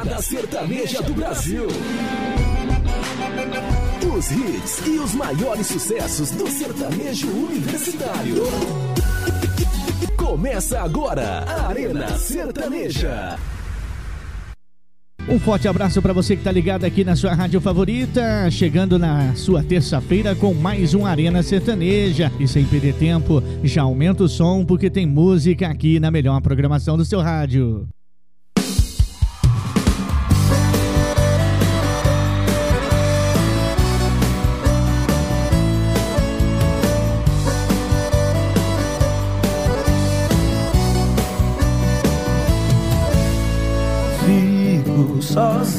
balada sertaneja do Brasil. Os hits e os maiores sucessos do sertanejo universitário. Começa agora a Arena Sertaneja. Um forte abraço para você que está ligado aqui na sua rádio favorita, chegando na sua terça-feira com mais um Arena Sertaneja. E sem perder tempo, já aumenta o som porque tem música aqui na melhor programação do seu rádio.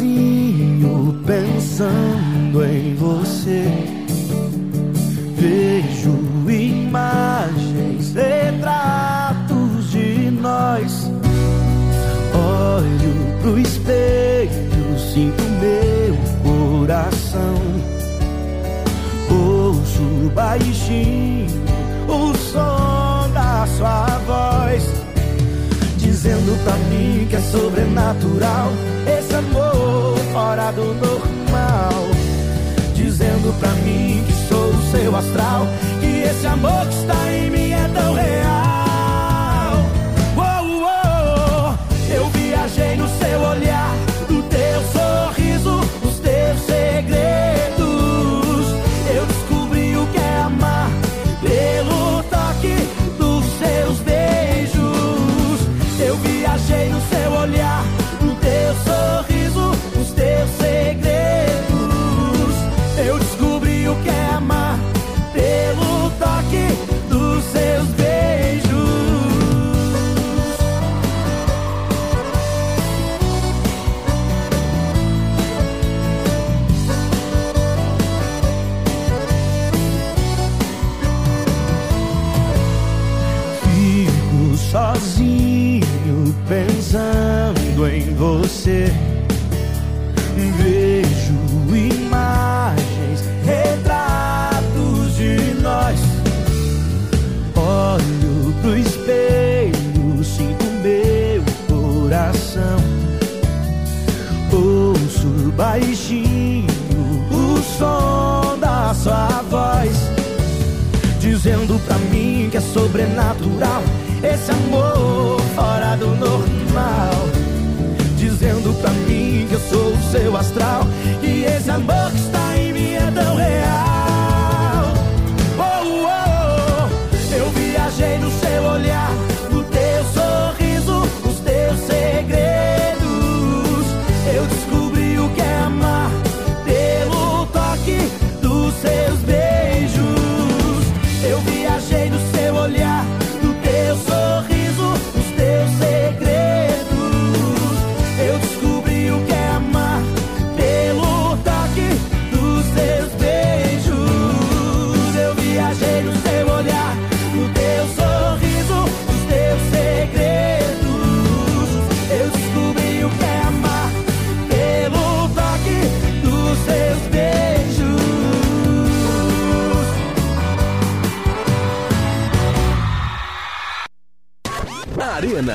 Sozinho pensando em você. Vejo imagens, retratos de nós. Olho pro espelho, sinto meu coração. Ouço baixinho Dizendo pra mim que é sobrenatural esse amor fora do normal. Dizendo pra mim que sou o seu astral, que esse amor que está em mim é tão real. Em você. Vejo imagens, retratos de nós. Olho pro espelho, sinto meu coração. Ouço baixinho o som da sua voz. Dizendo pra mim que é sobrenatural esse amor fora do normal. Dizendo pra mim que eu sou o seu astral. E esse amor que está em mim é tão real.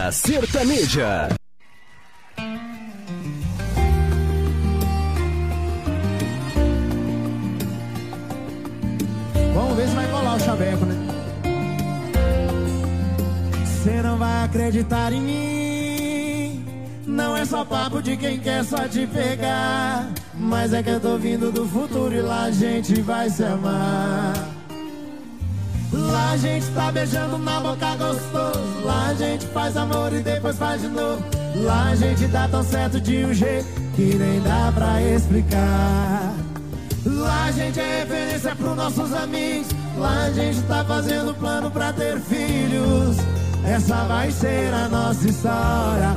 Arena Sertaneja. Vamos ver se vai colar o chaveco, né? Você não vai acreditar em mim. Não é só papo de quem quer só te pegar. Mas é que eu tô vindo do futuro e lá a gente vai se amar. Lá a gente tá beijando na boca gostoso. Lá a gente faz amor e depois faz de novo. Lá a gente dá tão certo de um jeito que nem dá pra explicar. Lá a gente é referência pros nossos amigos. Lá a gente tá fazendo plano pra ter filhos. Essa vai ser a nossa história.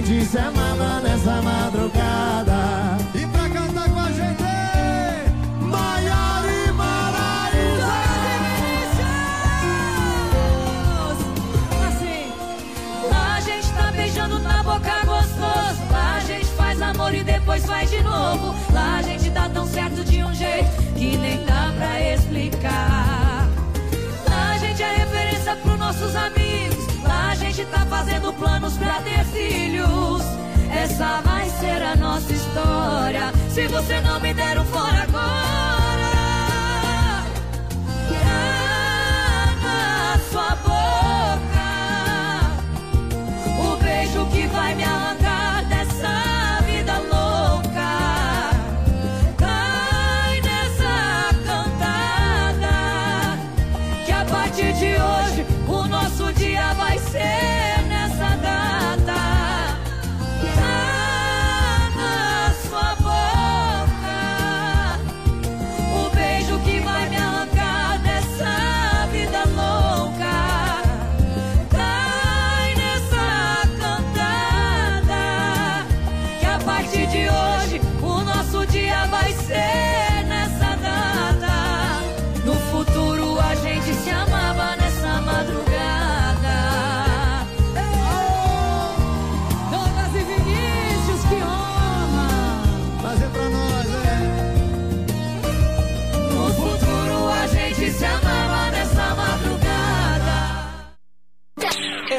gente se amava nessa madrugada. E pra cantar com a gente, Maior e Maraíza. Assim, lá a gente tá beijando na boca gostoso. Lá a gente faz amor e depois faz de novo. Lá a gente tá tão certo de um jeito que nem dá pra explicar. Lá a gente é referência pros nossos amigos gente tá fazendo planos pra ter filhos. Essa vai ser a nossa história. Se você não me der um fora agora.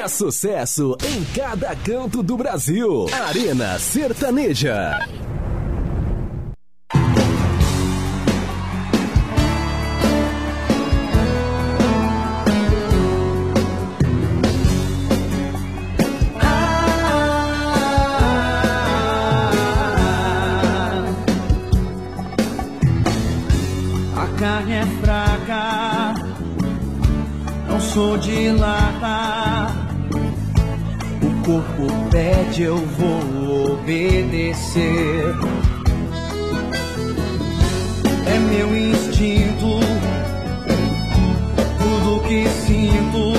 sucesso em cada canto do Brasil. Arena Sertaneja. É sou de lá. pede, eu vou obedecer. É meu instinto, tudo que sinto.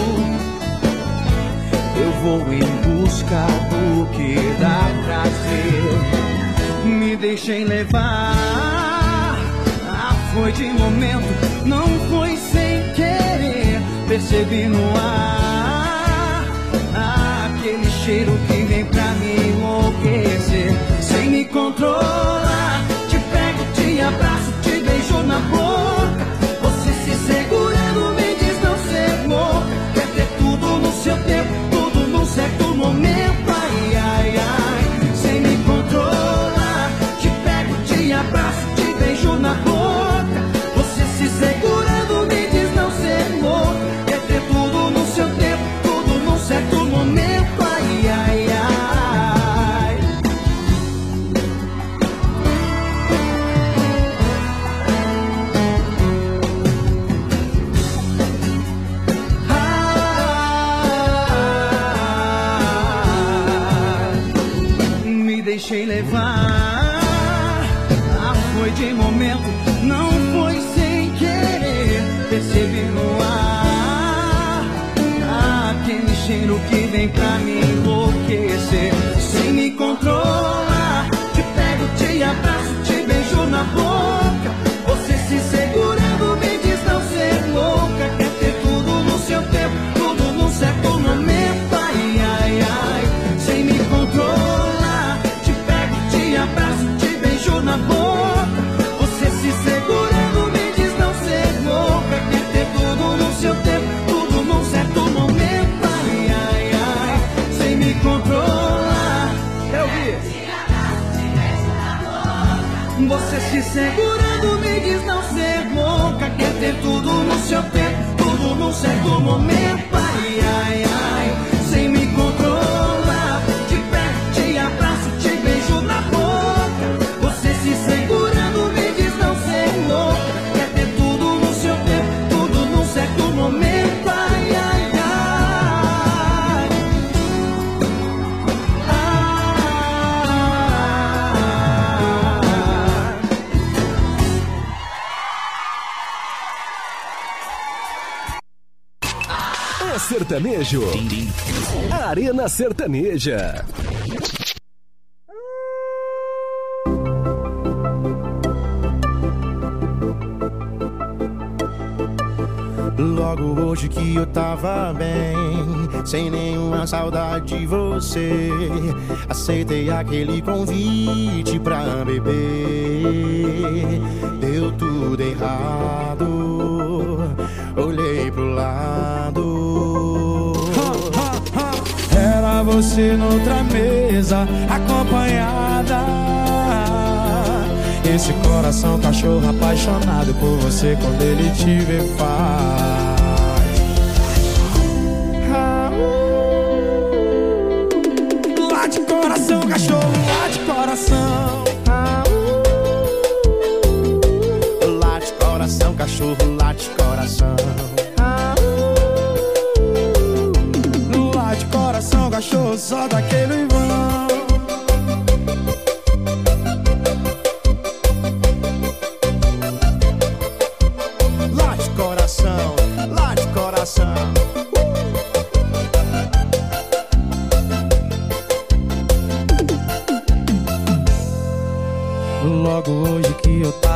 Eu vou em busca do que dá prazer. Me deixem levar. Ah, foi de momento, não foi sem querer. Percebi no ar ah, aquele cheiro que sem me controlar. Te pego, te abraço, te beijo na boca. de momento, não foi sem querer. Percebi no ar aquele cheiro que vem pra me enlouquecer. Segurando me diz não ser louca Quer ter tudo no seu tempo Tudo num certo momento. Ai, ai, ai. Sertanejo. Arena Sertaneja. Logo hoje que eu tava bem, sem nenhuma saudade de você, aceitei aquele convite pra beber. Deu tudo errado você noutra mesa, acompanhada. Esse coração cachorro apaixonado por você quando ele te vê faz.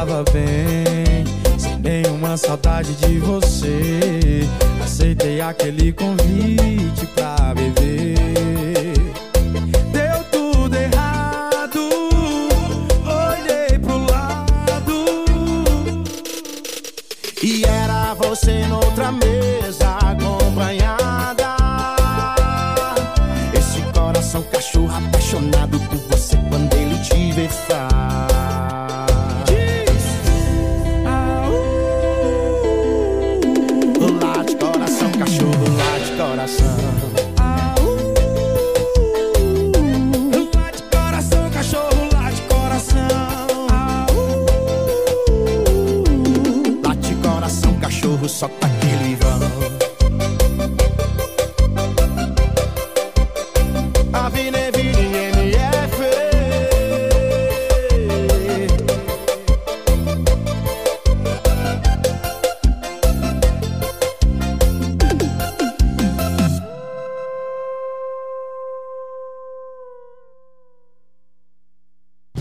Tava bem, sem nenhuma saudade de você. Aceitei aquele convite pra beber.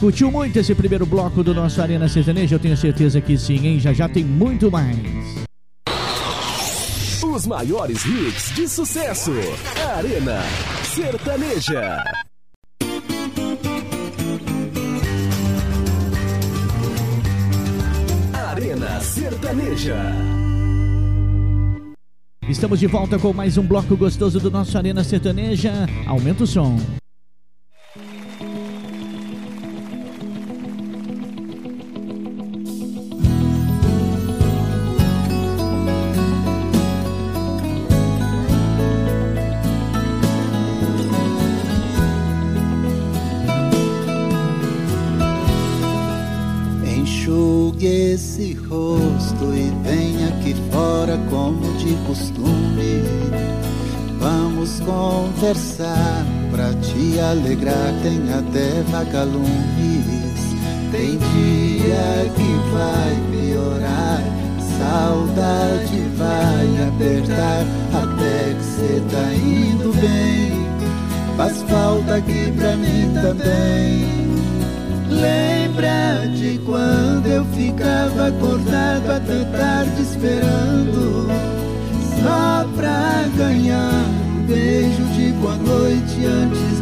Curtiu muito esse primeiro bloco do nosso Arena Sertaneja? Eu tenho certeza que sim, hein? Já já tem muito mais. Os maiores hits de sucesso. Arena Sertaneja. Arena Sertaneja. Estamos de volta com mais um bloco gostoso do nosso Arena Sertaneja. Aumenta o som. Tem até vagalumes. Tem dia que vai piorar, saudade vai apertar, até que cê tá indo bem. Faz falta aqui pra mim também. Lembra de quando eu ficava acordado até tarde esperando Só pra ganhar um beijo de boa noite antes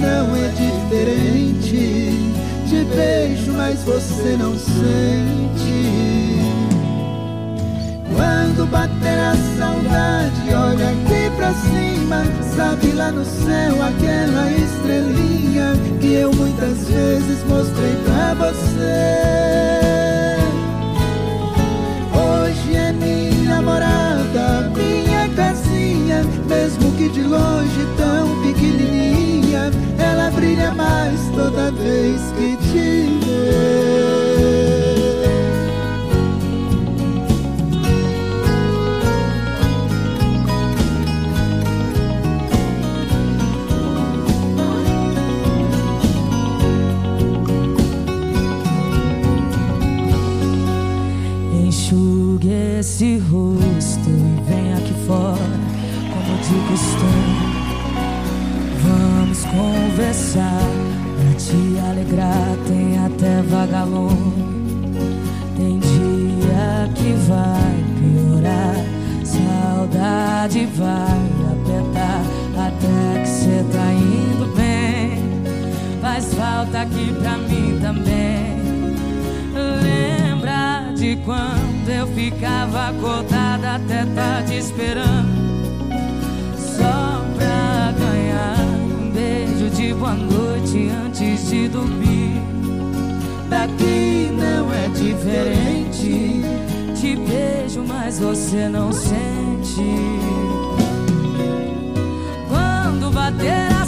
Não é diferente Te beijo, mas você não sente quando bater a saudade, olha aqui pra cima. Sabe lá no céu aquela estrelinha que eu muitas vezes mostrei pra você. Hoje é minha namorada, minha casinha, mesmo que de longe tão pequenininha, mais toda vez que te vê. Conversar pra te alegrar. Tem até vagalume. Tem dia que vai piorar, saudade vai apertar até que cê tá indo bem. Faz falta aqui pra mim também. Lembra de quando eu ficava acordada até tarde esperando boa noite antes de dormir. Daqui não é diferente. Te beijo, mas você não sente. Quando bater a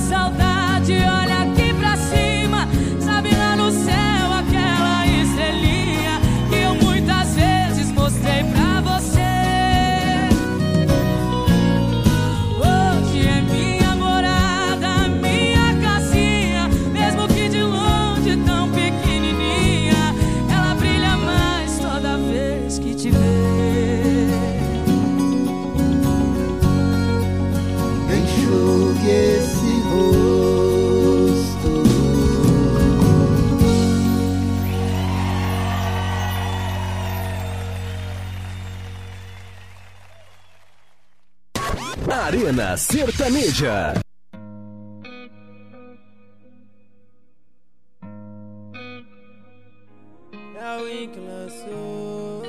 Sertaneja. É Win que lançou.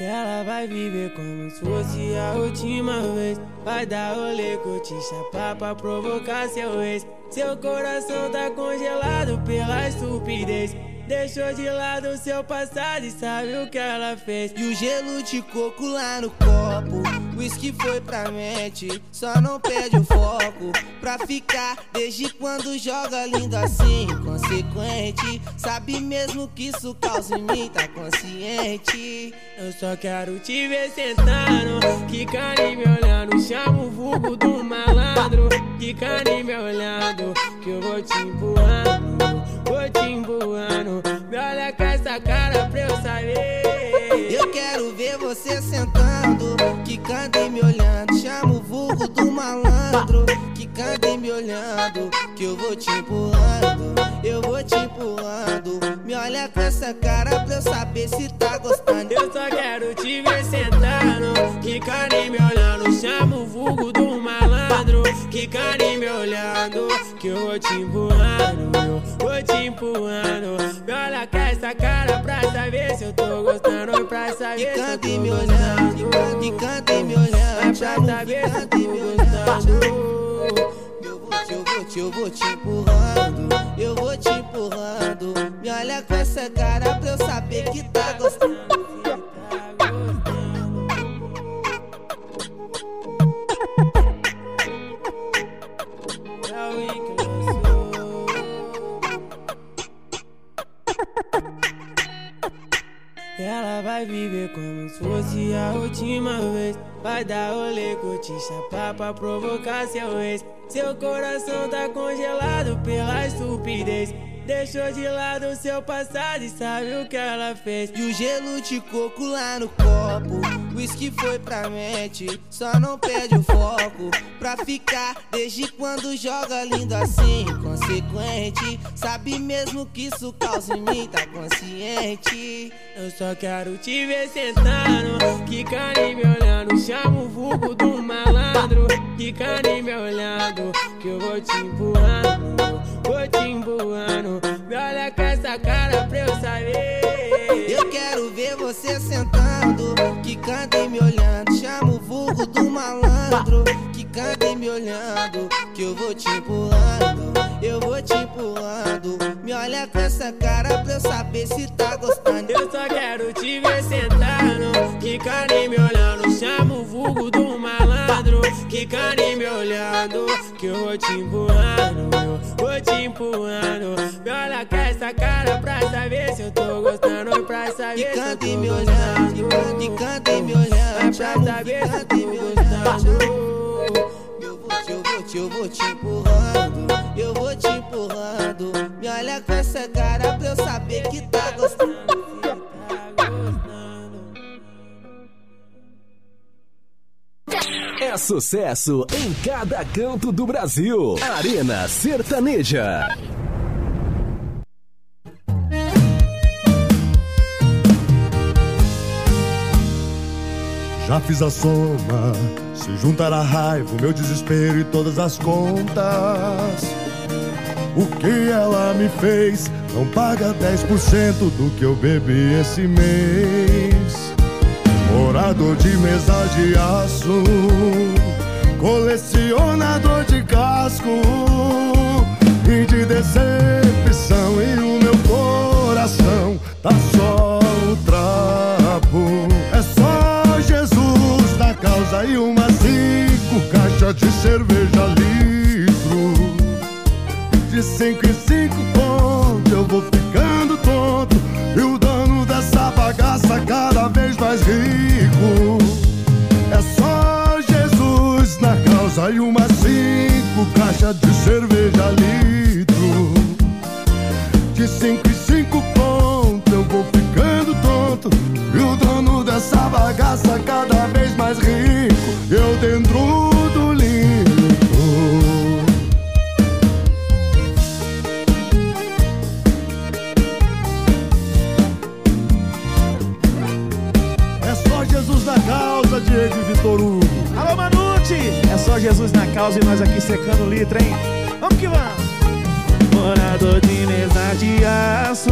Ela vai viver como se fosse a última vez. Vai dar rolê, curtir, chapar pra provocar seu ex. Seu coração tá congelado pela estupidez. Deixou de lado seu passado e sabe o que ela fez. E o gelo de coco lá no copo. Whisky foi pra mente, só não perde o foco. Pra ficar, desde quando joga lindo assim, consequente. Sabe mesmo que isso causa em mim, tá consciente. Eu só quero te ver sentando, quicando e me olhando. Chama o vulgo do malandro, quicando e me olhando. Que eu vou te empurrando, vou te empurrando. Me olha com essa cara pra eu saber. Eu quero ver você sentando, quicando e me olhando. Chama o vulgo do malandro, e me olhando. Que eu vou te empurrando, eu vou te empurrando. Me olha com essa cara pra eu saber se tá gostando. Eu só quero te ver sentando, quicando e me olhando. Chama o vulgo do malandro, quicando e me olhando. Que eu vou te empurrando, eu vou te empurrando. Me olha com essa cara pra saber se eu tô gostando. Pra saber se eu tô e me olhando, gostando. quicando e me olhando. Pra saber se eu tô me olhando. gostando. Eu vou te, empurrando. Eu vou te empurrando. Me olha com essa cara pra eu saber que tá gostando. Vai dar rolê, curtir, chapar pra provocar seu ex. Seu coração tá congelado pela estupidez. Deixou de lado seu passado e sabe o que ela fez. E o gelo de coco lá no copo. Whisky foi pra mente, só não perde o foco. Pra ficar, desde quando joga lindo assim, consequente. Sabe mesmo que isso causa em mim, tá consciente. Eu só quero te ver sentando, quicando e me olhando. Chama o vulgo do malandro, quicando e me olhando. Que eu vou te empurrando, vou te empurrando. Me olha com essa cara pra eu saber. Eu quero ver você sentando, quicando e me olhando. Chama o vulgo do malandro, quicando e me olhando. Que eu vou te empurrando, eu vou te empurrando. Me olha com essa cara pra eu saber se tá gostando. Eu só quero te ver sentando, quicando e me olhando. Chama o vulgo do malandro, quicando e me olhando. Que eu vou te empurrando, eu vou te empurrando. Me olha com essa cara pra saber se eu tô gostando. Pra saber se eu tô e me olhando, gostando. quicando e me olhando. Pra Chama o saber se eu tô gostando noite eu vou te empurrando, eu vou te empurrando. Me olha com essa cara pra eu saber que tá gostando. Tá é sucesso em cada canto do Brasil. Arena Sertaneja. Já fiz a soma se juntar a raiva, o meu desespero e todas as contas. O que ela me fez não paga 10% do que eu bebi esse mês. Morador de mesa de aço, colecionador de casco e de decepção. E o meu coração tá só cerveja litro. De cinco em cinco pontos eu vou ficando tonto. E o dono dessa bagaça cada vez mais rico. É só Jesus na causa e umas cinco caixas de cerveja litro. De cinco em cinco pontos eu vou ficando tonto. E o dono dessa bagaça cada vez mais rico. Causa e nós aqui secando litro, hein? Vamos que vamos! Morador de mesa de aço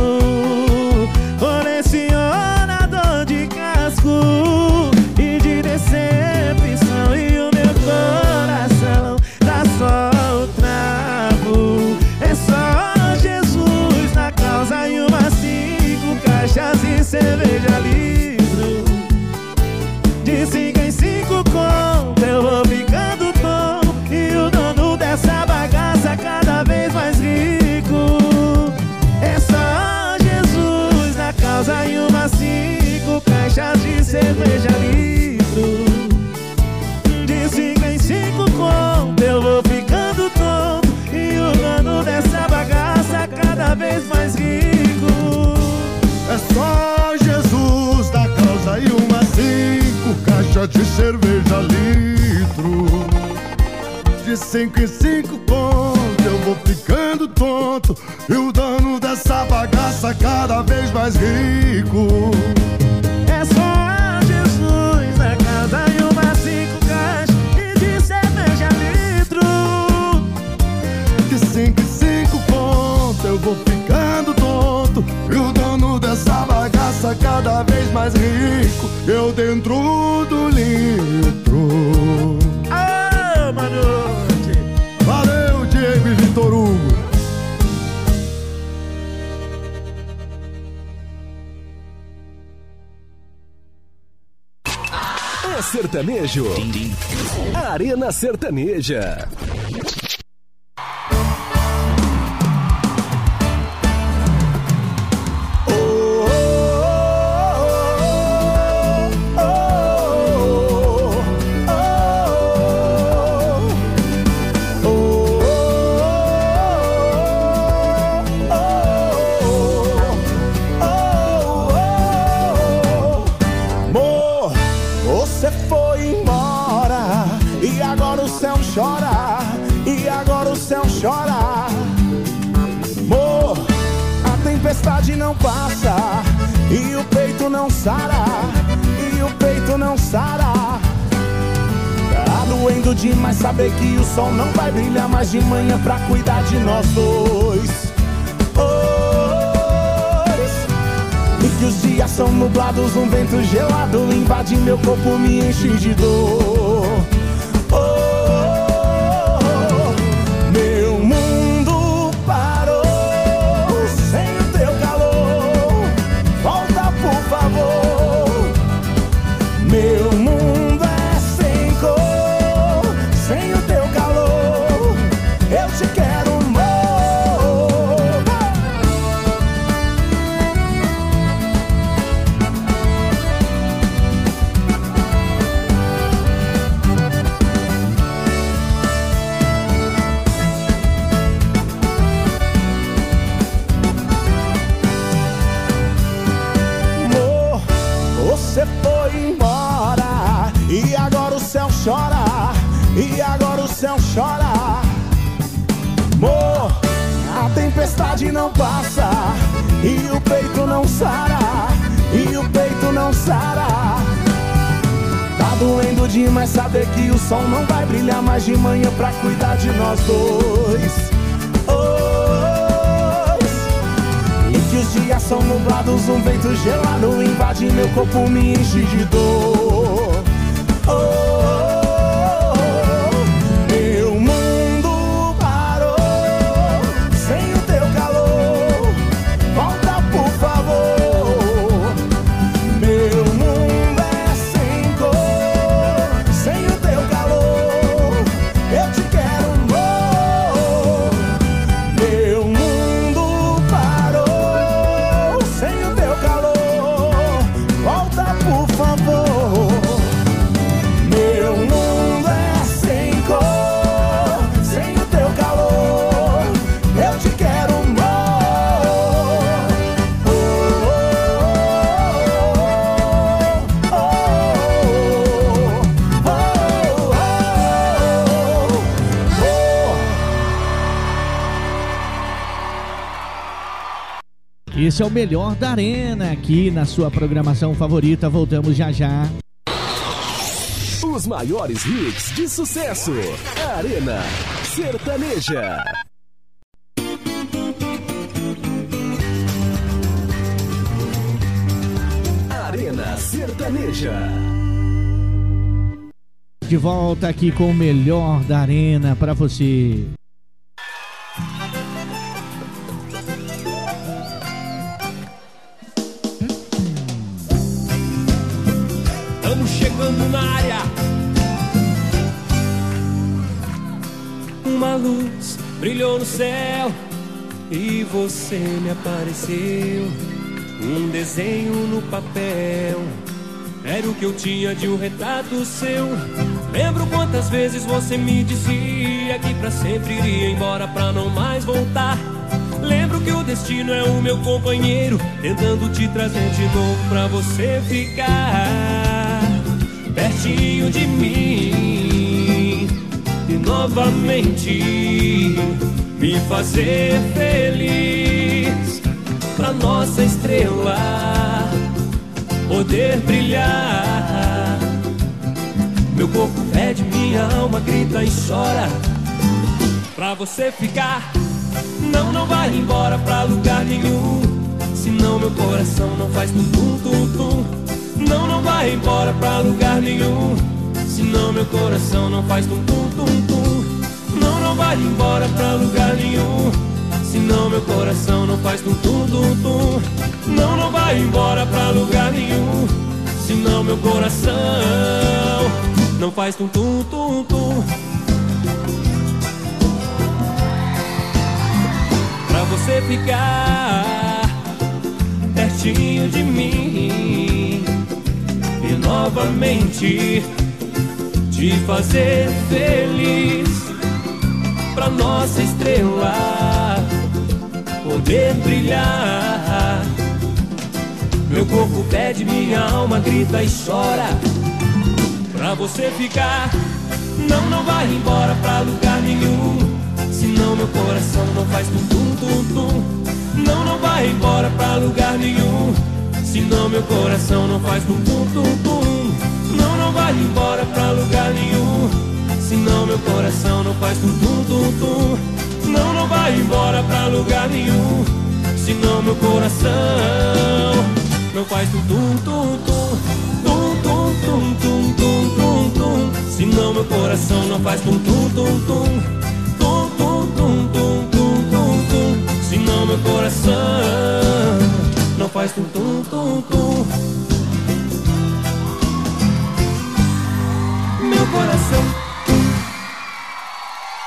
cinco em cinco pontos eu vou ficando tonto. E o dono dessa bagaça cada vez mais rico. É só Jesus na casa e umas cinco caixas e de cerveja litro. De cinco em cinco pontos eu vou ficando tonto. E o dono dessa bagaça cada vez mais rico. Eu dentro do litro. Sertanejo. Arena Sertaneja. Passa e o peito não sara, e o peito não sara. Tá doendo demais saber que o sol não vai brilhar mais de manhã pra cuidar de nós dois. E que os dias são nublados, um vento gelado invade meu corpo, me enche de dor. Chora, e agora o céu chora. Amor, a tempestade não passa e o peito não sara, e o peito não sara. Tá doendo demais saber que o sol não vai brilhar mais de manhã pra cuidar de nós dois. Os dias são nublados, um vento gelado invade meu corpo, me enche de dor. Esse é o melhor da Arena aqui na sua programação favorita. Voltamos já já. Os maiores hits de sucesso. Arena Sertaneja. Arena Sertaneja. De volta aqui com o melhor da Arena pra você. Você me apareceu. Um desenho no papel era o que eu tinha de um retrato seu. Lembro quantas vezes você me dizia que pra sempre iria embora pra não mais voltar. Lembro que o destino é o meu companheiro, tentando te trazer de novo pra você ficar pertinho de mim e novamente me fazer feliz pra nossa estrela poder brilhar. Meu corpo pede, minha alma grita e chora pra você ficar. Não, não vai embora pra lugar nenhum. Senão meu coração não faz tum tum tum. Não, não vai embora pra lugar nenhum. Senão meu coração não faz tum tum tum tum. Não, vai embora pra lugar nenhum. Senão meu coração não faz tum tum tum tum. Não, não vai embora pra lugar nenhum. Senão meu coração não faz tum tum tum tum. Pra você ficar pertinho de mim e novamente te fazer feliz pra nossa estrela poder brilhar. Meu corpo pede, minha alma grita e chora pra você ficar. Não, não vai embora pra lugar nenhum. Senão meu coração não faz tum tum tum tum. Não, não vai embora pra lugar nenhum. Senão meu coração não faz tum tum tum tum. Não, não vai embora pra lugar nenhum. Senão meu coração não faz tum tum tum tum. Não, não vai embora pra lugar nenhum. Senão meu coração não faz tum tum tum tum. Tum tum tum tum tum tum tum. Senão meu coração não faz tum tum tum tum. Tum tum tum tum tum tum tum. Senão meu coração não faz tum tum tum tum. Meu coração.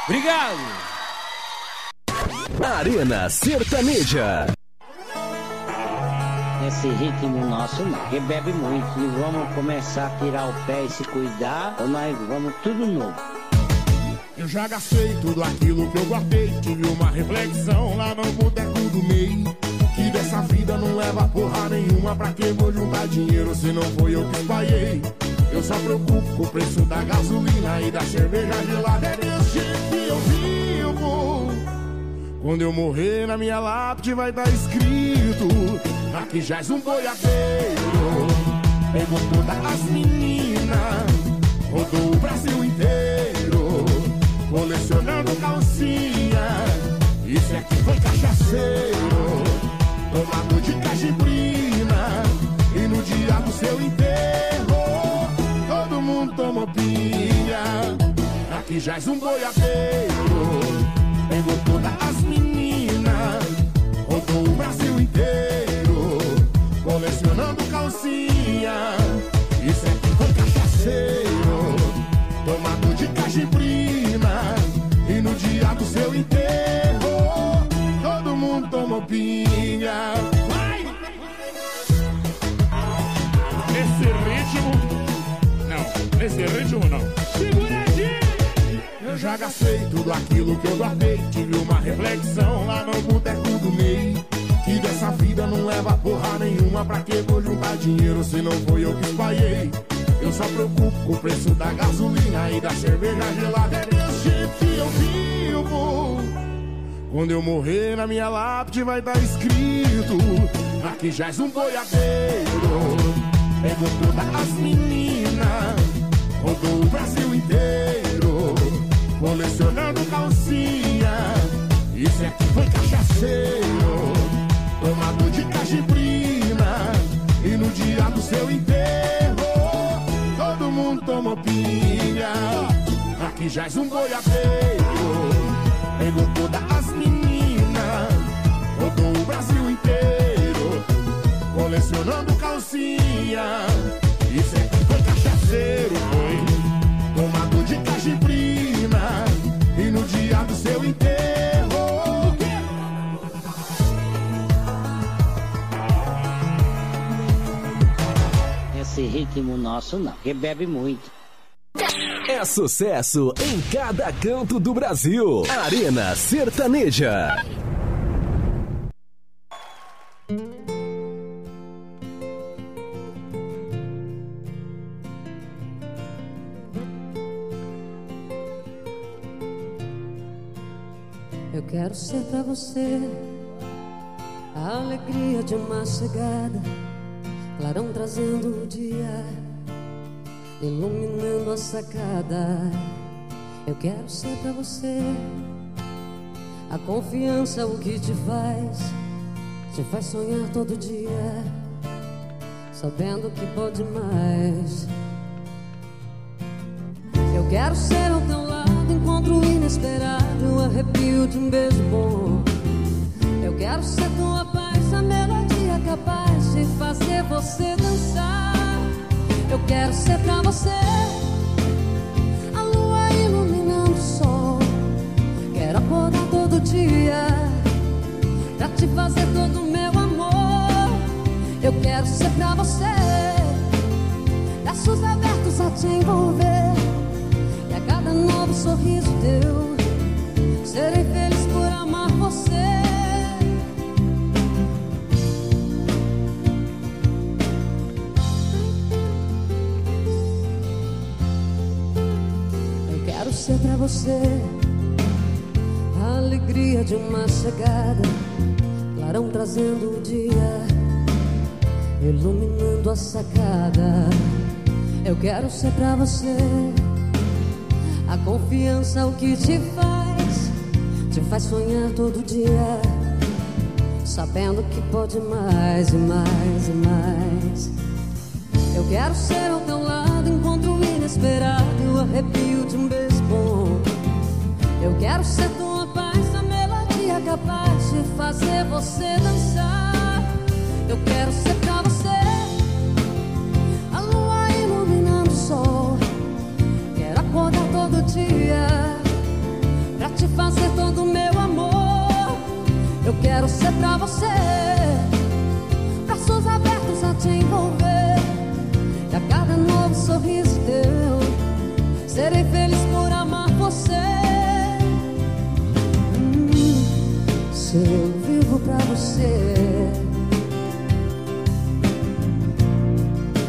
Obrigado. Arena Sertaneja. Esse ritmo nosso não, que bebe muito. E vamos começar a tirar o pé e se cuidar, ou nós vamos tudo novo. Eu já gastei tudo aquilo que eu guardei. Tive uma reflexão lá no boteco do meio. Que dessa vida não leva porra nenhuma. Pra que vou juntar dinheiro se não foi eu que espalhei? Eu só preocupo com o preço da gasolina e da cerveja gelada. É desse que eu vivo. Quando eu morrer na minha lápide vai estar escrito Aqui jaz um boiadeiro Pegou todas as meninas menina rodou o Brasil inteiro, colecionando calcinha. Isso é que foi cachaceiro, tomador de cajibrina. E no dia do seu enterro, Aqui jaz um boiadeiro, pegou todas as meninas, rodou o Brasil inteiro, colecionando calcinha. Isso é foi cachaceiro, tomador de cajibrina. E no dia do seu enterro, todo mundo tomou pinha. Vai! Nesse ritmo. Não, nesse ritmo não. Eu já gastei tudo aquilo que eu guardei. Tive uma reflexão lá no boteco do meio. Que dessa vida não leva porra nenhuma. Pra que vou juntar dinheiro se não foi eu que espalhei? Eu só preocupo com o preço da gasolina e da cerveja gelada. É desse jeito que eu vivo. Quando eu morrer na minha lápide vai estar escrito Aqui és um boiadeiro Pegou todas as meninas Rodou o Brasil inteiro Colecionando calcinha Isso é que foi cachaceiro Tomador de cajibrina E no dia do seu enterro Todo mundo tomou pinha Aqui és um boiadeiro Pegou todas as meninas, rodou o Brasil inteiro, colecionando calcinha. Isso é que foi cachaceiro, Esse ritmo nosso não, que bebe muito. É sucesso em cada canto do Brasil. Arena Sertaneja. Eu quero ser pra você a alegria de uma chegada, clarão trazendo o dia, iluminando a sacada. Eu quero ser pra você a confiança, o que te faz, te faz sonhar todo dia, sabendo que pode mais. Eu quero ser ao teu lado, encontro inesperado, arrepio de um beijo bom. Eu quero ser tua paz, a melodia capaz de fazer você dançar. Eu quero ser pra você a lua iluminando o sol. Quero acordar todo dia pra te fazer todo o meu amor. Eu quero ser pra você braços abertos a te envolver. E a cada novo sorriso teu Serei feliz ser pra você A alegria de uma chegada Clarão trazendo o dia Iluminando a sacada Eu quero ser pra você a confiança o que te faz, te faz sonhar todo dia, sabendo que pode mais e mais e mais. Eu quero ser ao teu lado, encontro inesperado, arrepio de um beijo. Eu quero ser tua paz, a melodia capaz de fazer você dançar. Eu quero ser pra você a lua iluminando o sol. Quero acordar todo dia Pra te fazer todo meu amor Eu quero ser pra você Braços abertos a te envolver E a cada novo sorriso teu Serei feliz por amar você eu vivo pra você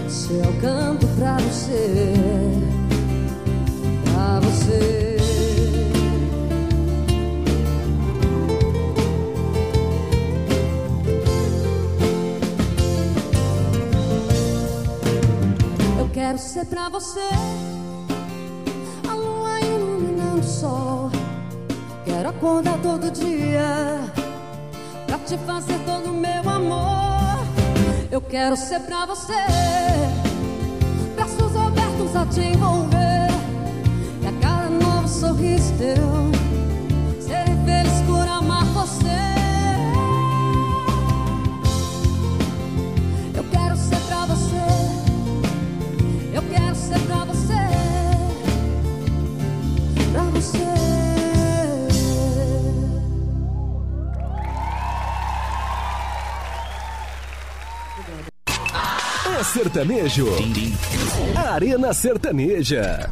Se eu canto pra você pra você. Eu quero ser pra você a lua iluminando o sol. Quero acordar todo dia te fazer todo o meu amor. Eu quero ser pra você braços abertos a te envolver e a cada novo sorriso teu sertanejo. Arena Sertaneja.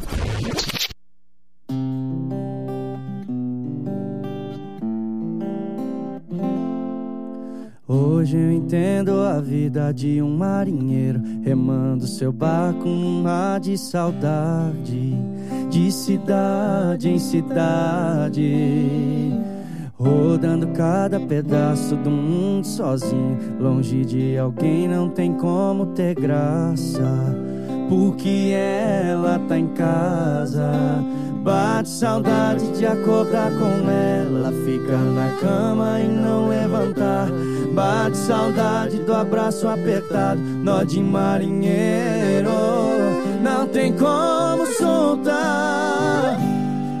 Hoje eu entendo a vida de um marinheiro remando seu barco num mar de saudade, de cidade em cidade, rodando cada pedaço do mundo sozinho, longe de alguém não tem como ter graça, porque ela tá em casa. Bate saudade de acordar com ela, ficar na cama e não levantar. Bate saudade do abraço apertado, nó de marinheiro, não tem como soltar.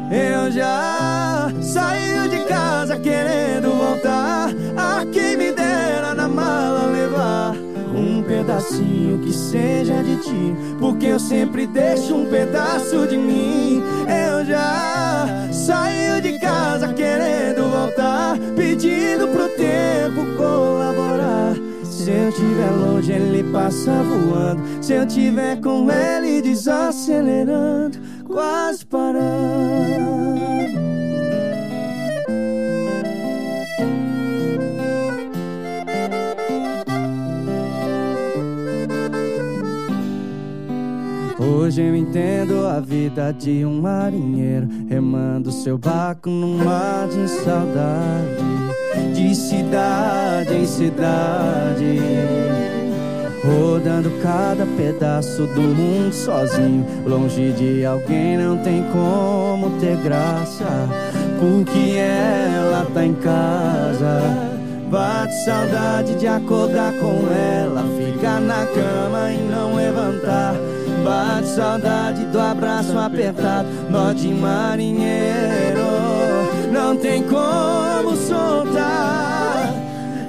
Eu já saí de casa querendo voltar. A quem me dera na mala levar um pedacinho que seja de ti, porque eu sempre deixo um pedaço de mim. Eu já saí de casa querendo voltar, pedindo pro tempo colaborar. Se eu tiver longe, ele passa voando. Se eu tiver com ele desacelerando, quase parando. Hoje eu entendo a vida de um marinheiro remando seu barco num mar de saudade, de cidade em cidade, rodando cada pedaço do mundo sozinho, longe de alguém não tem como ter graça, porque ela tá em casa. Bate saudade de acordar com ela, ficar na cama e não levantar. Bate saudade do abraço apertado, nó de marinheiro. Não tem como soltar.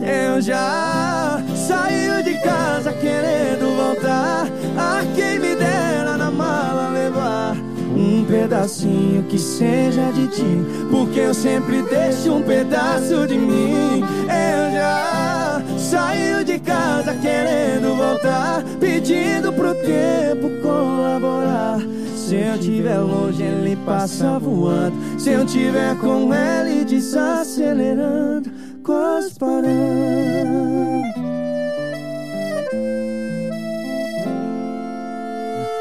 Eu já saí de casa querendo voltar. A quem me dera na mala levar um pedacinho que seja de ti, porque eu sempre deixo um pedaço de mim. Eu já saí de casa querendo voltar, pedindo pro tempo colaborar. Se eu tiver longe, ele passa voando. Se eu tiver com ele desacelerando, quase parando.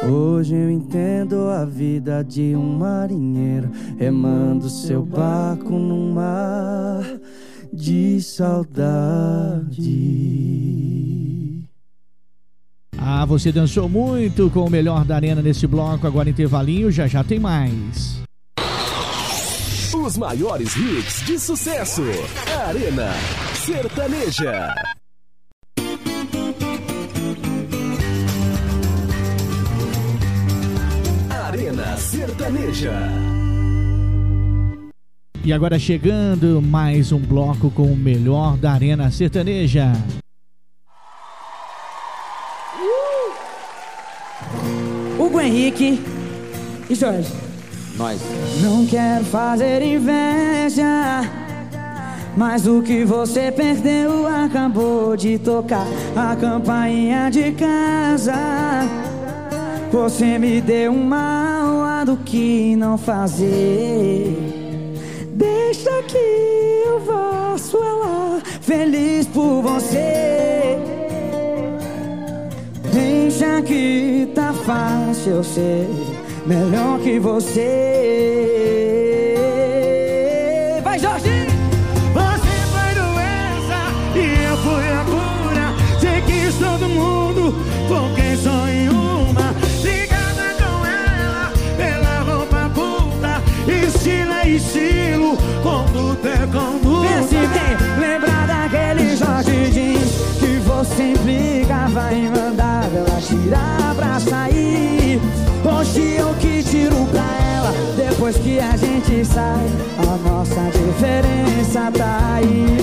Hoje eu entendo a vida de um marinheiro remando seu barco num mar de saudade. Ah, você dançou muito com o melhor da arena nesse bloco. Agora intervalinho, já já tem mais. Os maiores hits de sucesso. Arena Sertaneja. Arena Sertaneja. E agora chegando mais um bloco com o melhor da Arena Sertaneja. Hugo Henrique e Jorge. Nós. Não quero fazer inveja, mas o que você perdeu acabou de tocar a campainha de casa. Você me deu uma aula do que não fazer. Deixa que eu faço ela feliz por você. Deixa que tá fácil eu ser melhor que você. Tirar pra sair. Hoje eu que tiro pra ela Depois que a gente sai A nossa diferença tá aí.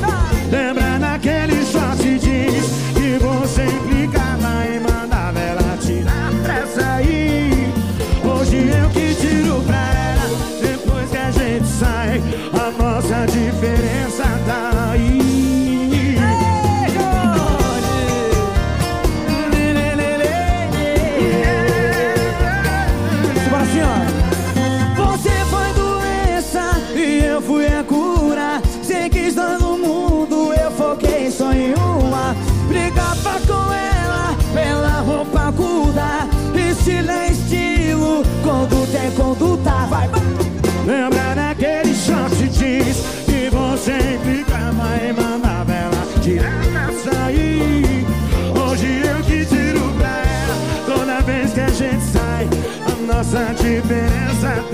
Lembra daquele short jeans Que você implicava em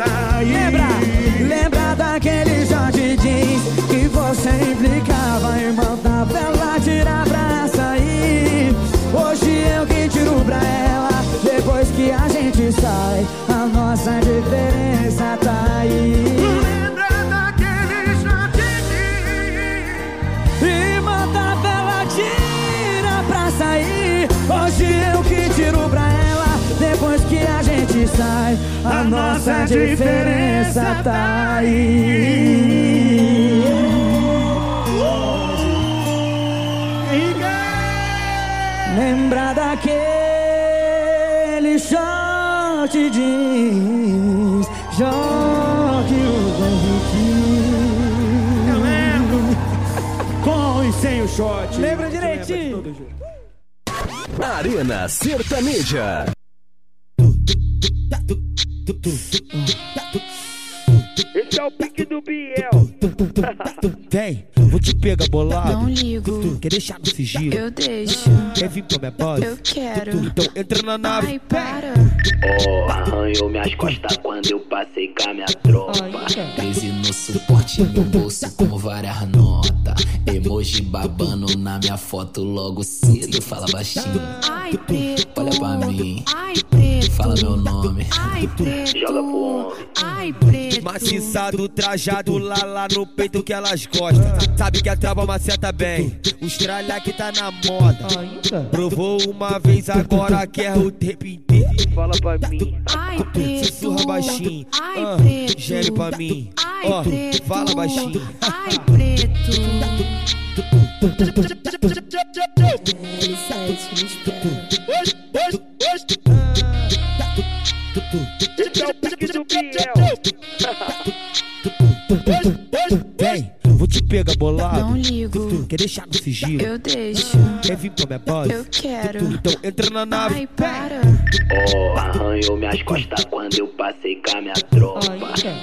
tá aí. Lembra, lembra daquele jeans que você implicava e mandava ela tirar pra sair. Hoje eu que tiro pra ela depois que a gente sai. A nossa diferença tá aí. E. Hoje eu que tiro pra ela depois que a gente sai. Nossa diferença tá aí. Lembra daquele short jeans, jogue o Eu lembro. Com e sem o short. Lembra direitinho. Arena Sertaneja. Te pegar bolado. Não ligo. Quer deixar no sigilo? Eu deixo. Quer vir pra minha base? Eu quero. Então entra na nave. Ai, para. Oh, arranhou minhas costas quando eu passei com a minha tropa. 13 no suporte no bolso com várias notas. Emoji babando na minha foto logo cedo. Fala baixinho. Ai, preto. Olha pra mim. Ai, preto. Fala meu nome. Ai, preto. Joga pro homem. Ai, preto. Maciçado, trajado lá lá no peito que elas gostam. Sabe que a trava maceta bem. Os tralha que tá na moda. Provou uma vez, agora quer o tempo inteiro. Fala pra mim. Ai, preto. Sussurra baixinho. Ai, Ah, preto. Gere pra mim. Ai, Ó, preto. fala baixinho. Ai, preto. Esse é o pique do Biel. Vem, vou te pegar bolado. Não ligo. Quer deixar no sigilo? Eu deixo. Quer vir pra minha base? Eu quero. Então entra na nave. Ai, para. Oh, arranhou minhas costas quando eu passei com a minha tropa.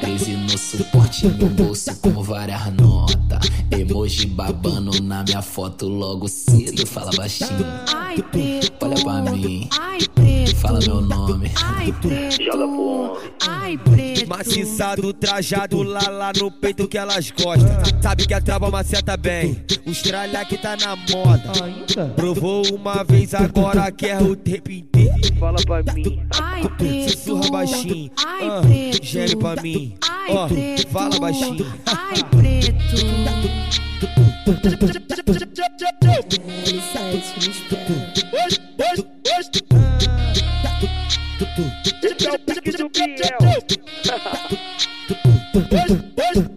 13 no suporte no bolso com várias notas. Emoji babando na minha foto logo cedo. Fala baixinho. Ai, preto. Olha pra mim. Ai, preto. Fala meu nome. Ai, preto. Joga pro homem. Ai, preto. Maciçado, trajado lá lá no peito que elas gostam. Sabe que a trava maceta bem. Os tralha que tá na moda. Provou uma vez, agora quer o tempo inteiro. Fala pra mim. Ai, preto. Sussurra baixinho. Ai, Ah, preto. Gere pra mim. Ai, Ó, preto. fala baixinho. Ai, preto.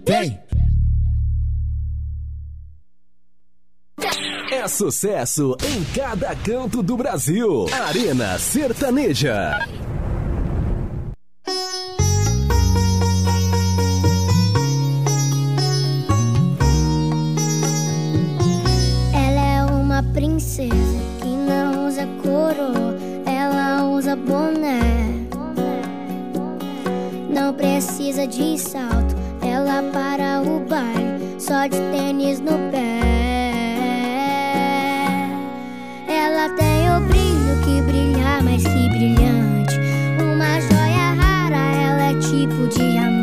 É. Vem. É sucesso em cada canto do Brasil. Arena Sertaneja. Ela é uma princesa que não usa coroa, ela usa boné. Não precisa de salto, ela para o baile só de tênis no pé. Ela tem o brilho que brilha mais que brilhante, uma joia rara, ela é tipo diamante.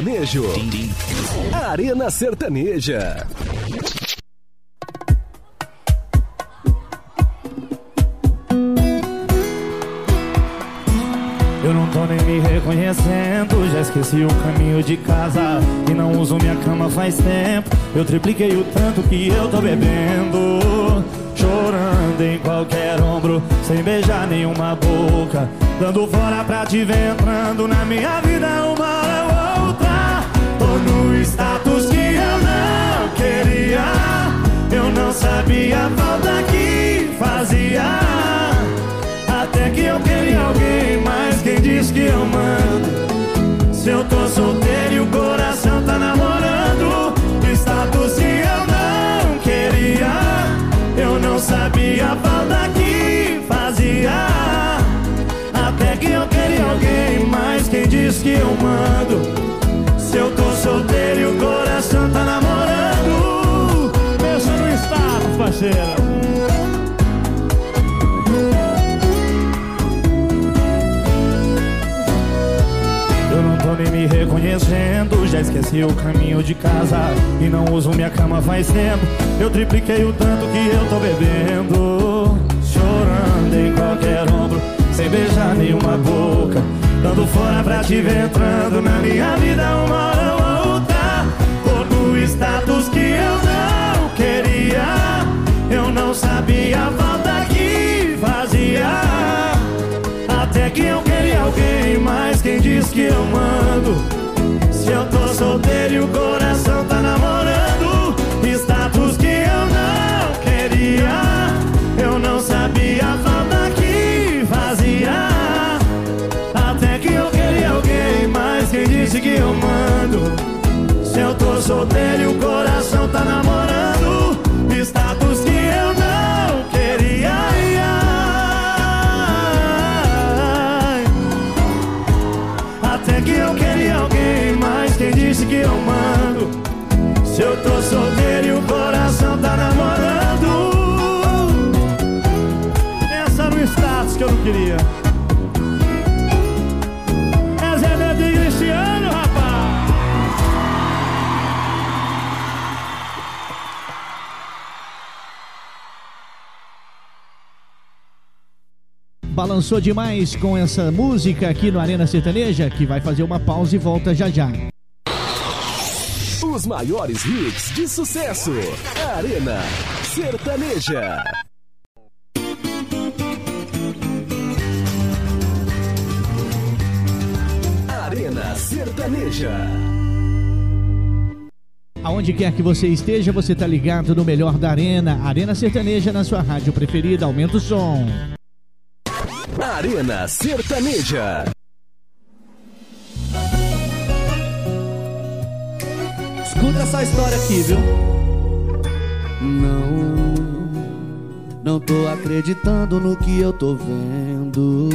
Sertanejo. Arena Sertaneja. Eu não tô nem me reconhecendo, já esqueci o caminho de casa E não uso minha cama faz tempo Eu tripliquei o tanto que eu tô bebendo Chorando em qualquer ombro, sem beijar nenhuma boca Dando fora pra te ver entrando na minha vida uma hora no status que eu não queria Eu não sabia a falta que fazia até que eu queria alguém, mas quem diz que eu mando? Se eu tô solteiro e o coração tá namorando, status que eu não queria, eu não sabia a falta que fazia. Até que eu queria alguém, mas quem diz que eu mando? Eu não tô nem me reconhecendo, já esqueci o caminho de casa e não uso minha cama faz tempo. Eu tripliquei o tanto que eu tô bebendo, chorando em qualquer ombro, sem beijar nenhuma boca, dando fora pra te ver entrando na minha vida uma hora ou outra. Tô no Que eu queria alguém, mas quem diz que eu mando? Se eu tô solteiro e o coração tá namorando, status que eu não queria, eu não sabia a falta que fazia. Até que eu queria alguém, mas quem disse que eu mando? Se eu tô solteiro e o coração tá namorando, status disse que eu mando? Se eu tô solteiro e o coração tá namorando. Pensa no status que eu não queria. É Zé Neto e Cristiano, rapaz. Balançou demais com essa música aqui no Arena Sertaneja, que vai fazer uma pausa e volta já já. Os maiores hits de sucesso. Arena Sertaneja. Arena Sertaneja. Aonde quer que você esteja, você tá ligado no melhor da Arena. Arena Sertaneja na sua rádio preferida. Aumenta o som. Arena Sertaneja. Escuta essa história aqui, viu? Não, não tô acreditando no que eu tô vendo.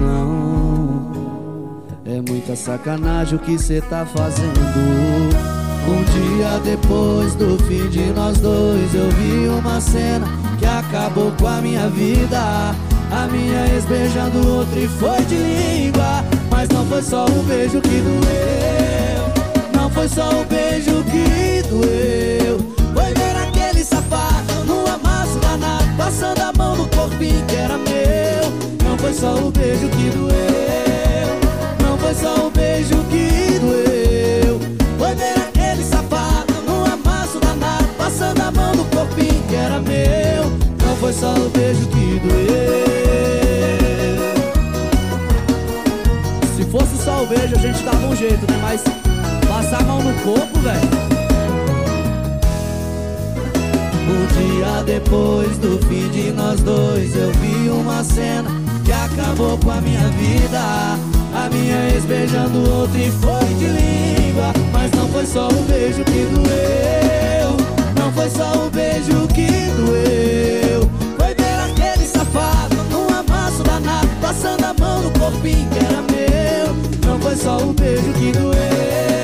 Não, É muita sacanagem o que cê tá fazendo. Um dia depois do fim de nós dois, eu vi uma cena que acabou com a minha vida. A minha ex beijando outro e foi de língua. Mas não foi só o beijo que doeu. Não foi só o beijo que doeu. Foi ver aquele safado no amasso danado, passando a mão no corpinho que era meu. Não foi só o beijo que doeu. Não foi só o beijo que doeu. Foi ver aquele safado no amasso danado, passando a mão no corpinho que era meu. Não foi só o beijo que doeu. Se fosse só o beijo, a gente dava um jeito, né? Mas passar a mão no corpo, velho. Um dia depois do fim de nós dois, eu vi uma cena que acabou com a minha vida. A minha ex beijando outro e foi de língua. Mas não foi só o beijo que doeu. Não foi só o beijo que doeu. Foi ver aquele safado num amasso danado, passando a mão no corpinho que era meu. Não foi só o beijo que doeu.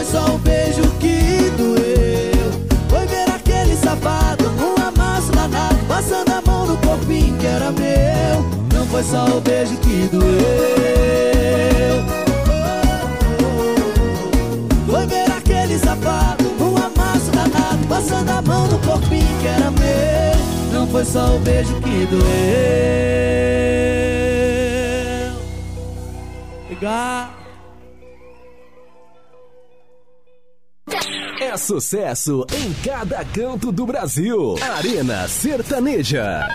Foi só o beijo que doeu. Foi ver aquele safado num amasso danado, passando a mão no corpinho que era meu. Não foi só o beijo que doeu. Foi ver aquele safado num amasso danado, passando a mão no corpinho que era meu. Não foi só o beijo que doeu. Ligar. É sucesso em cada canto do Brasil. Arena Sertaneja.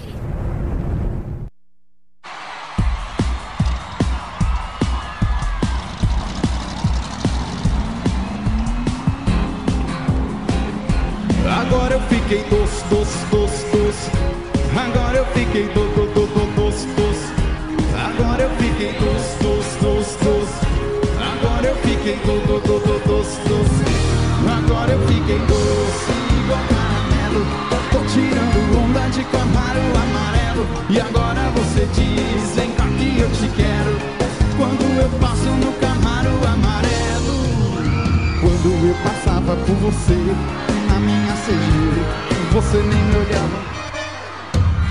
Você nem me olhava.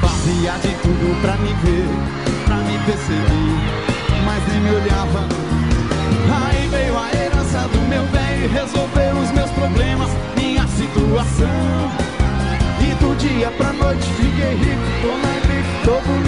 Fazia de tudo pra me ver, pra me perceber, mas nem me olhava. Aí veio a herança do meu velho e resolveu os meus problemas, minha situação. E do dia pra noite fiquei rico, tô na grife, tô bonito,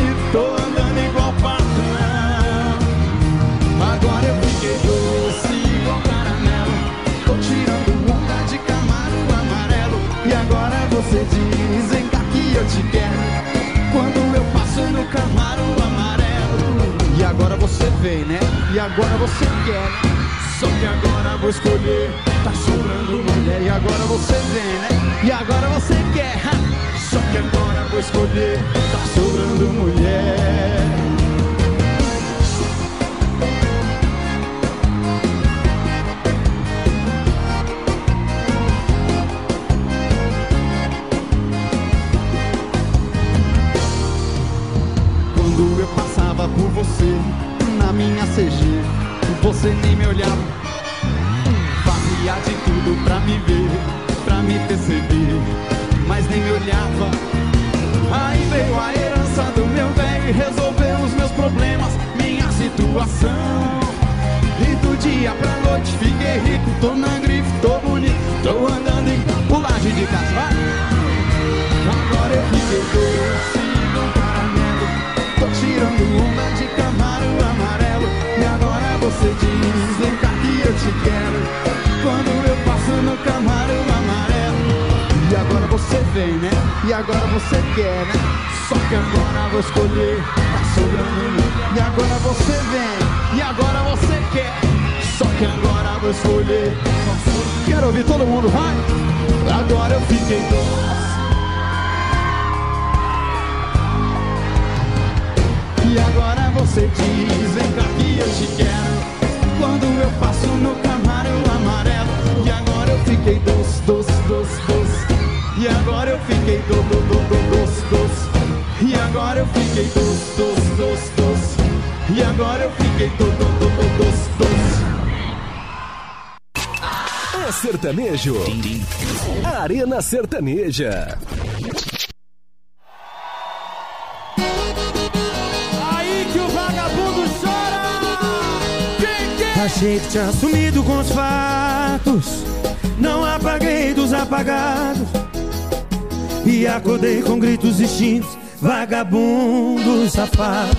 agora você quer. Só que agora vou escolher. Tá sobrando mulher. E agora você vem, né? E agora você quer. Só que agora vou escolher. Tá sobrando mulher. Quando eu passava por você você nem me olhava. Fazia de tudo pra me ver, pra me perceber, mas nem me olhava. Aí veio a herança do meu velho e resolveu os meus problemas, minha situação. E do dia pra noite fiquei rico, tô na grife, tô bonito, tô andando em pulagem de casa. vai. Agora eu fiquei doce igual caramelo, tô tirando onda você diz, vem cá que eu te quero. Quando eu passo no camaro amarelo. E agora você vem, né? E agora você quer, né? Só que agora vou escolher, tá sobrando. E agora você vem, e agora você quer. Só que agora vou escolher. Quero ouvir todo mundo, vai! Agora eu fiquei doce. Você diz, vem cá que eu te quero Quando eu passo no camaro amarelo E agora eu fiquei doce, doce, doce, doce E agora eu fiquei do, do, do, do, doce, doce E agora eu fiquei doce, doce, doce, doce E agora eu fiquei do, do, do, do, dos, dos. É sertanejo. Arena Sertaneja. Achei que tinha sumido com os fatos. Não apaguei dos apagados. E acordei com gritos distintos. Vagabundo safado.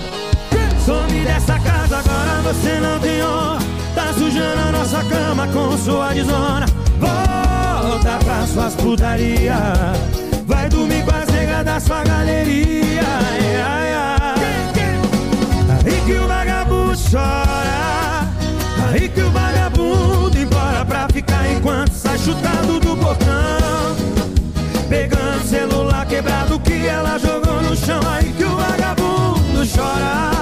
Some dessa casa, agora você não tem honra. Tá sujando a nossa cama com sua desona. Volta pra suas putaria. Vai dormir com as negas da sua galeria. Ai, ai, ai. Aí que o vagabundo chora. Aí que o vagabundo embora pra ficar enquanto sai chutado do portão. Pegando celular quebrado que ela jogou no chão. Aí que o vagabundo chora.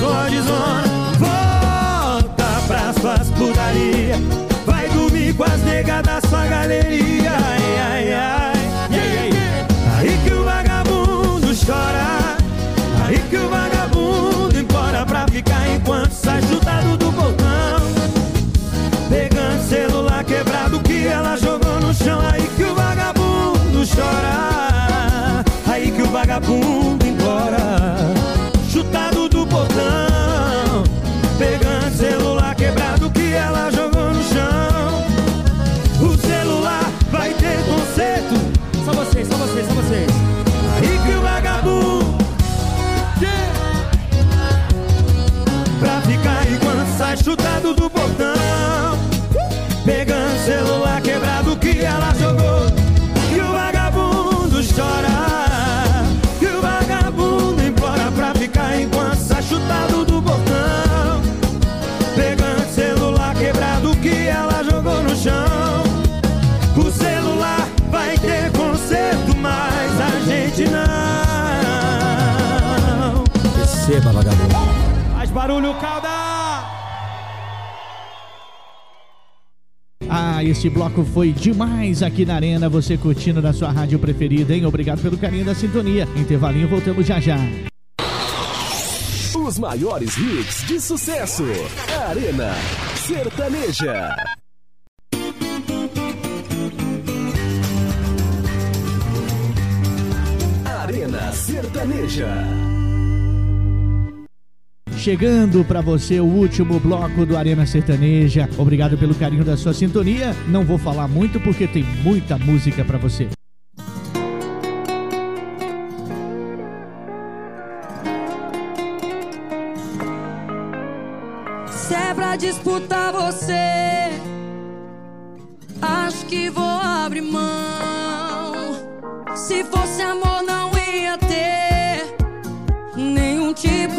Sua desona. Volta pras suas putaria. Vai dormir com as negas da sua galeria. Ai, ai, ai. Aí que o vagabundo chora. Aí que o vagabundo implora pra ficar enquanto sai chutado do portão. Pegando celular quebrado que ela jogou no chão. Aí que o vagabundo chora. Aí que o vagabundo implora. Só Calda! Ah, esse bloco foi demais aqui na Arena, você curtindo na sua rádio preferida, hein? Obrigado pelo carinho da sintonia. Intervalinho, voltamos já já. Os maiores hits de sucesso. Arena Sertaneja. Arena Sertaneja. Chegando pra você o último bloco do Arena Sertaneja. Obrigado pelo carinho da sua sintonia. Não vou falar muito porque tem muita música pra você. Se é pra disputar você, acho que vou abrir mão. Se fosse amor,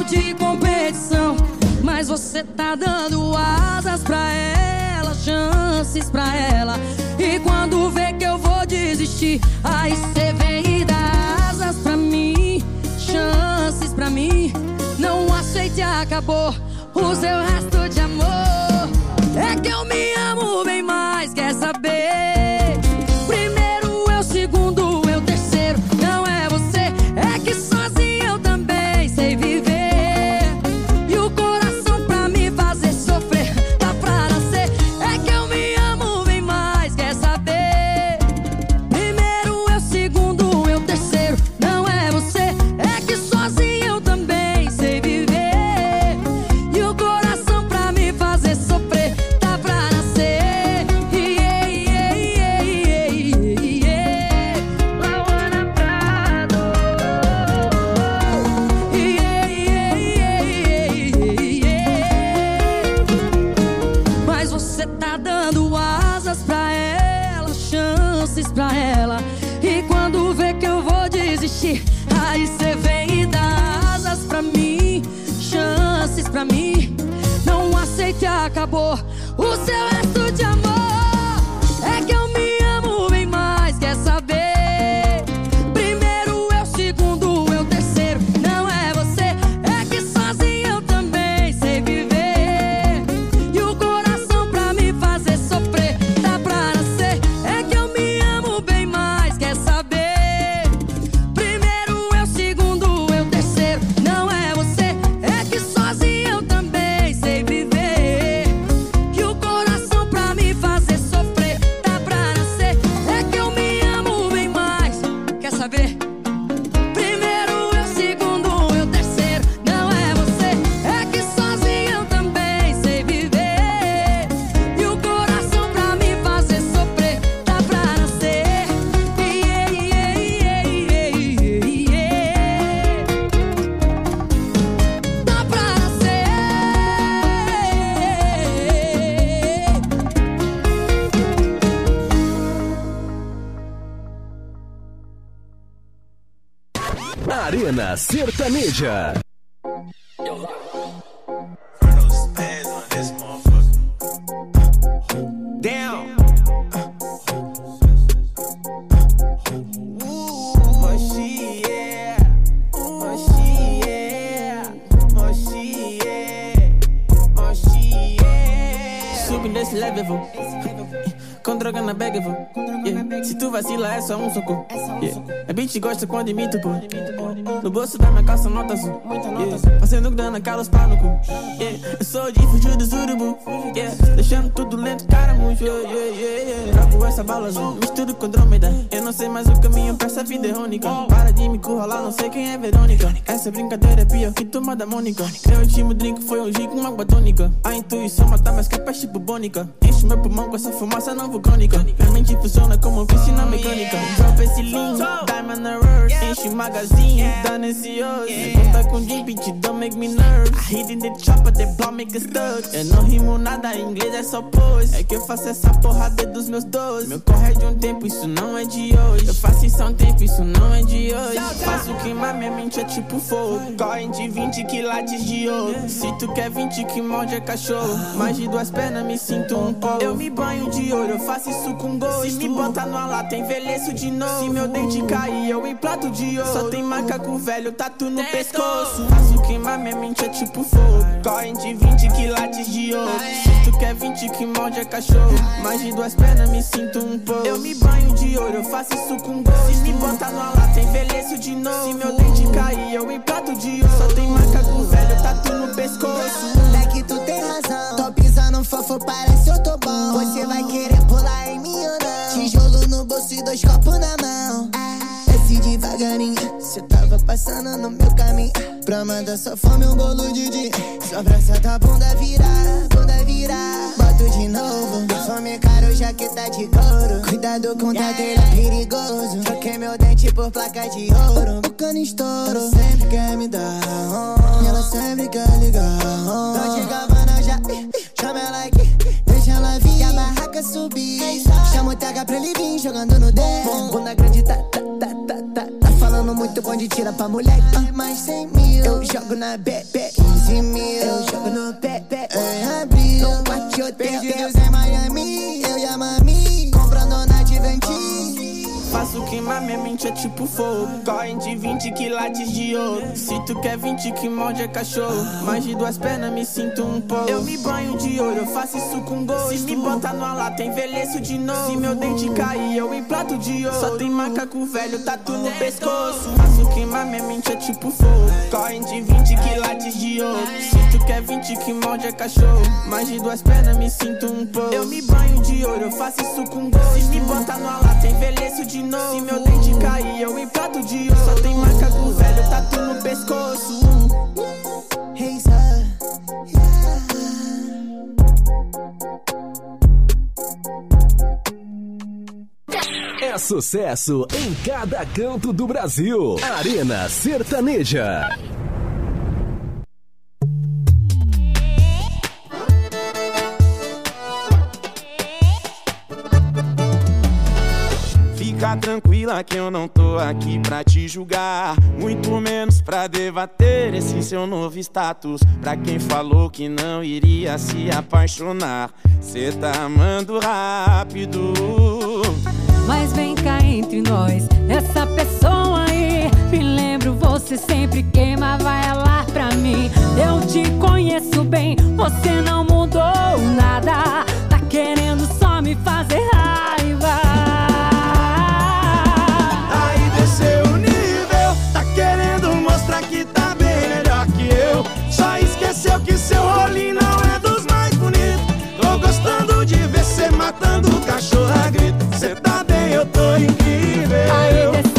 de competição. Mas você tá dando asas pra ela, chances pra ela. E quando vê que eu vou desistir, aí cê vem e dá asas pra mim, chances pra mim. Não aceite, acabou o seu resto de amor. É que eu me amo bem mais, quer saber? Aí cê vem e dá asas pra mim, chances pra mim. Não aceite, acabou. Yeah. Subindo esse level. Com droga na bag, vou. Yeah. Se tu vacila, é só um soco. Yeah. A bitch gosta quando imito, pô. No bolso da minha calça, nota azul. Yeah. Fazendo grana, cala os pau no cu. Yeah. Eu sou de fugir do urubu. Yeah. Deixando tudo lento, cara, muito. Yeah, yeah, yeah, yeah. Trago essa bala azul, misturo com drômeda. Eu não sei mais o caminho pra essa vida irônica. Para de me curralar, não sei quem é Verônica. Essa brincadeira é pior que turma da Mônica. Meu último drink foi um gin com água tônica. A intuição mata mais que a peste bubônica. Enche meu pulmão com essa fumaça não vulcânica. Minha mente funciona como piscina mecânica. Drop esse lean, diamond errors. Enche o magazine, dá nesse hoje. Conta com gin, bitch, don't make me nervous. I hit in the chopper, the blow make stuck. Eu não rimo nada, em inglês é só pose. É que eu faço essa porra desde os meus 12. Meu corre é de um tempo, isso não é de hoje. Eu faço isso há um tempo, isso não é de hoje. Faço queimar, minha mente é tipo fogo. Correm de 20 quilates de ouro. Se tu quer 20 que morde é cachorro. Mais de duas pernas, me sinto um pouco. Eu me banho de ouro, eu faço isso com gosto. Se me bota numa lata, envelheço de novo. Se meu dente cair, eu implanto de ouro. Só tem macaco velho, tatu no pescoço. Faço queimar, minha mente é tipo fogo. Correm de 20 quilates de ouro. Se tu quer 20 que morde é cachorro. Mais de duas pernas, me sinto um pouco. Eu me banho de ouro, eu faço isso com gosto. Se me bota numa lata, envelheço de novo. Se meu dente cair, eu implanto de ouro. Só tem macaco velho, tatu no pescoço. Fofo, parece eu tô bom. Você vai querer pular em mim ou não? Tijolo no bolso e dois copos na mão. Desce devagarinho. Cê tava passando no meu caminho. Pra mandar só fome um bolo de dia. Só braça da bunda virar, bunda virar. Boto de novo. Fome caro, jaqueta de couro. Cuidado com tá dele, é perigoso. Troquei meu dente por placa de ouro. O cano estouro. Ela sempre quer me dar. Ela sempre quer ligar. oh. Dolce Gabbana já. Deixa ela vir. E a barraca subir. Chama o TH pra ele vir jogando no dedo. Bunda grande tá, tá, tá, tá, tá. Tá falando muito bom de tira pra mulher. Ah, mais 100 mil. Eu jogo na bebê. 15 mil. Eu jogo no bebê. Em abril. No quarto hotel. Perdidos em Miami. Eu e a mami. Comprando na Diventis. Faço queimar, minha mente é tipo fogo. Correm de 20 quilates de ouro. Se tu quer 20 que morde é cachorro. Mais de duas pernas, me sinto um pouco. Eu me banho de ouro, eu faço isso com gosto. Se me bota numa lata, envelheço de novo. Se meu dente cair, eu implanto de ouro. Só tem macaco velho, tatu no pescoço. Faço queimar, minha mente é tipo fogo. Correm de 20 quilates de ouro. Se tu quer 20 que morde é cachorro. Mais de duas pernas, me sinto um pouco. Eu me banho de ouro, eu faço isso com gosto. Se me bota numa lata, envelheço de novo. Se meu dente cair, eu implanto de ouro. Só tem macaco velho, tatu no pescoço. É sucesso em cada canto do Brasil. Arena Sertaneja. Tranquila que eu não tô aqui pra te julgar. Muito menos pra debater esse seu novo status. Pra quem falou que não iria se apaixonar, cê tá amando rápido. Mas vem cá entre nós, essa pessoa aí. Me lembro, você sempre queimava ela pra mim. Eu te conheço bem, você não mudou nada. Tá querendo só me fazer raiva. Incrível. Aí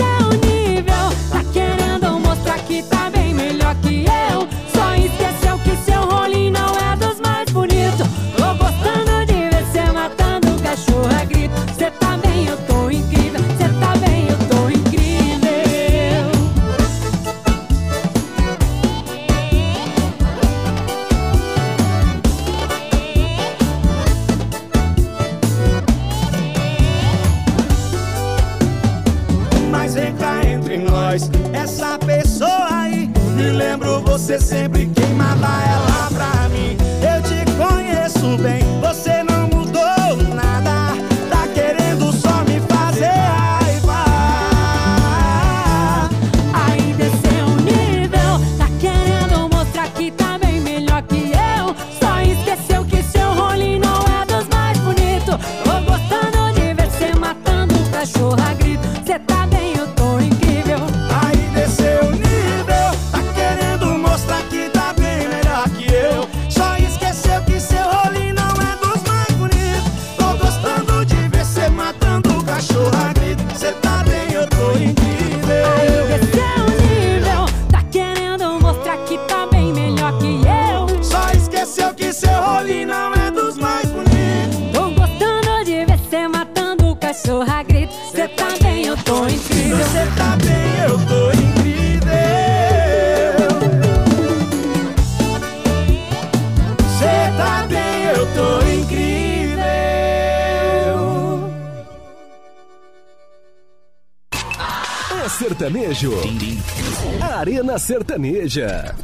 você sempre queimava ela Arena Sertaneja.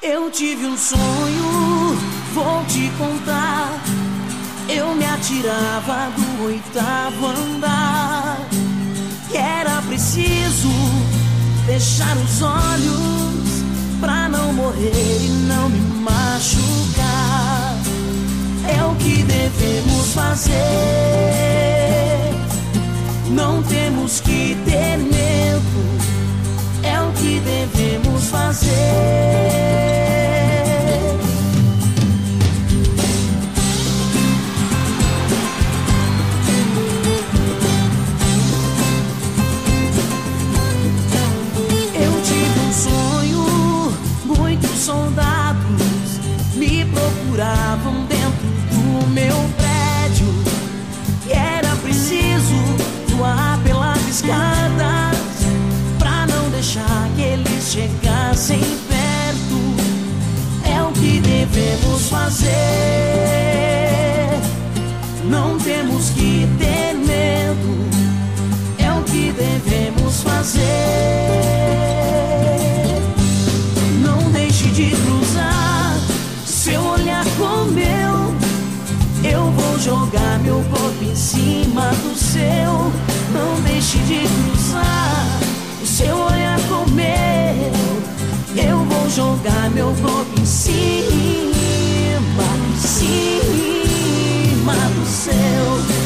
Eu tive um sonho, vou te contar. Eu me atirava do oitavo andar. E era preciso fechar os olhos pra não morrer e não me machucar. É o que devemos fazer. Não temos que ter medo. Devemos fazer. Não temos que ter medo. É o que devemos fazer. Não deixe de cruzar seu olhar com o meu. Eu vou jogar meu corpo em cima do seu. Não deixe de cruzar o seu olhar com o meu. Eu vou jogar meu corpo em cima, cima do seu.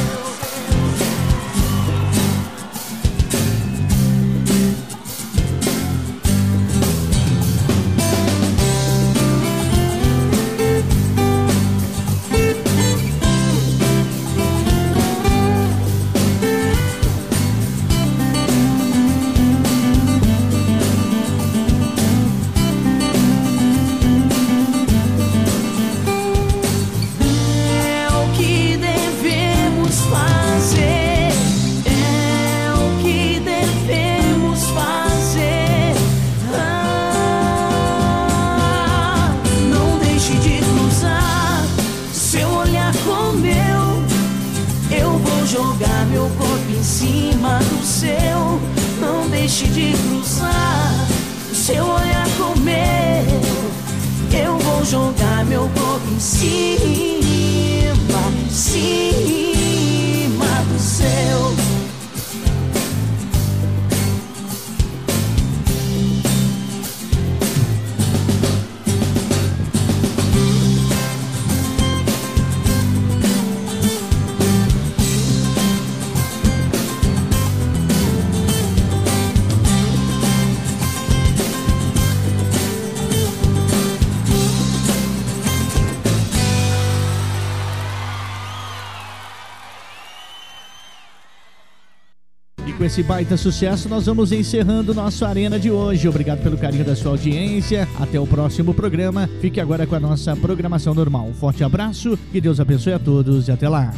Esse baita sucesso, nós vamos encerrando nosso Arena de hoje. Obrigado pelo carinho da sua audiência. Até o próximo programa. Fique agora com a nossa programação normal. Um forte abraço, que Deus abençoe a todos e até lá.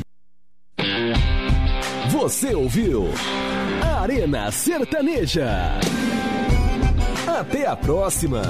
Você ouviu Arena Sertaneja. Até a próxima.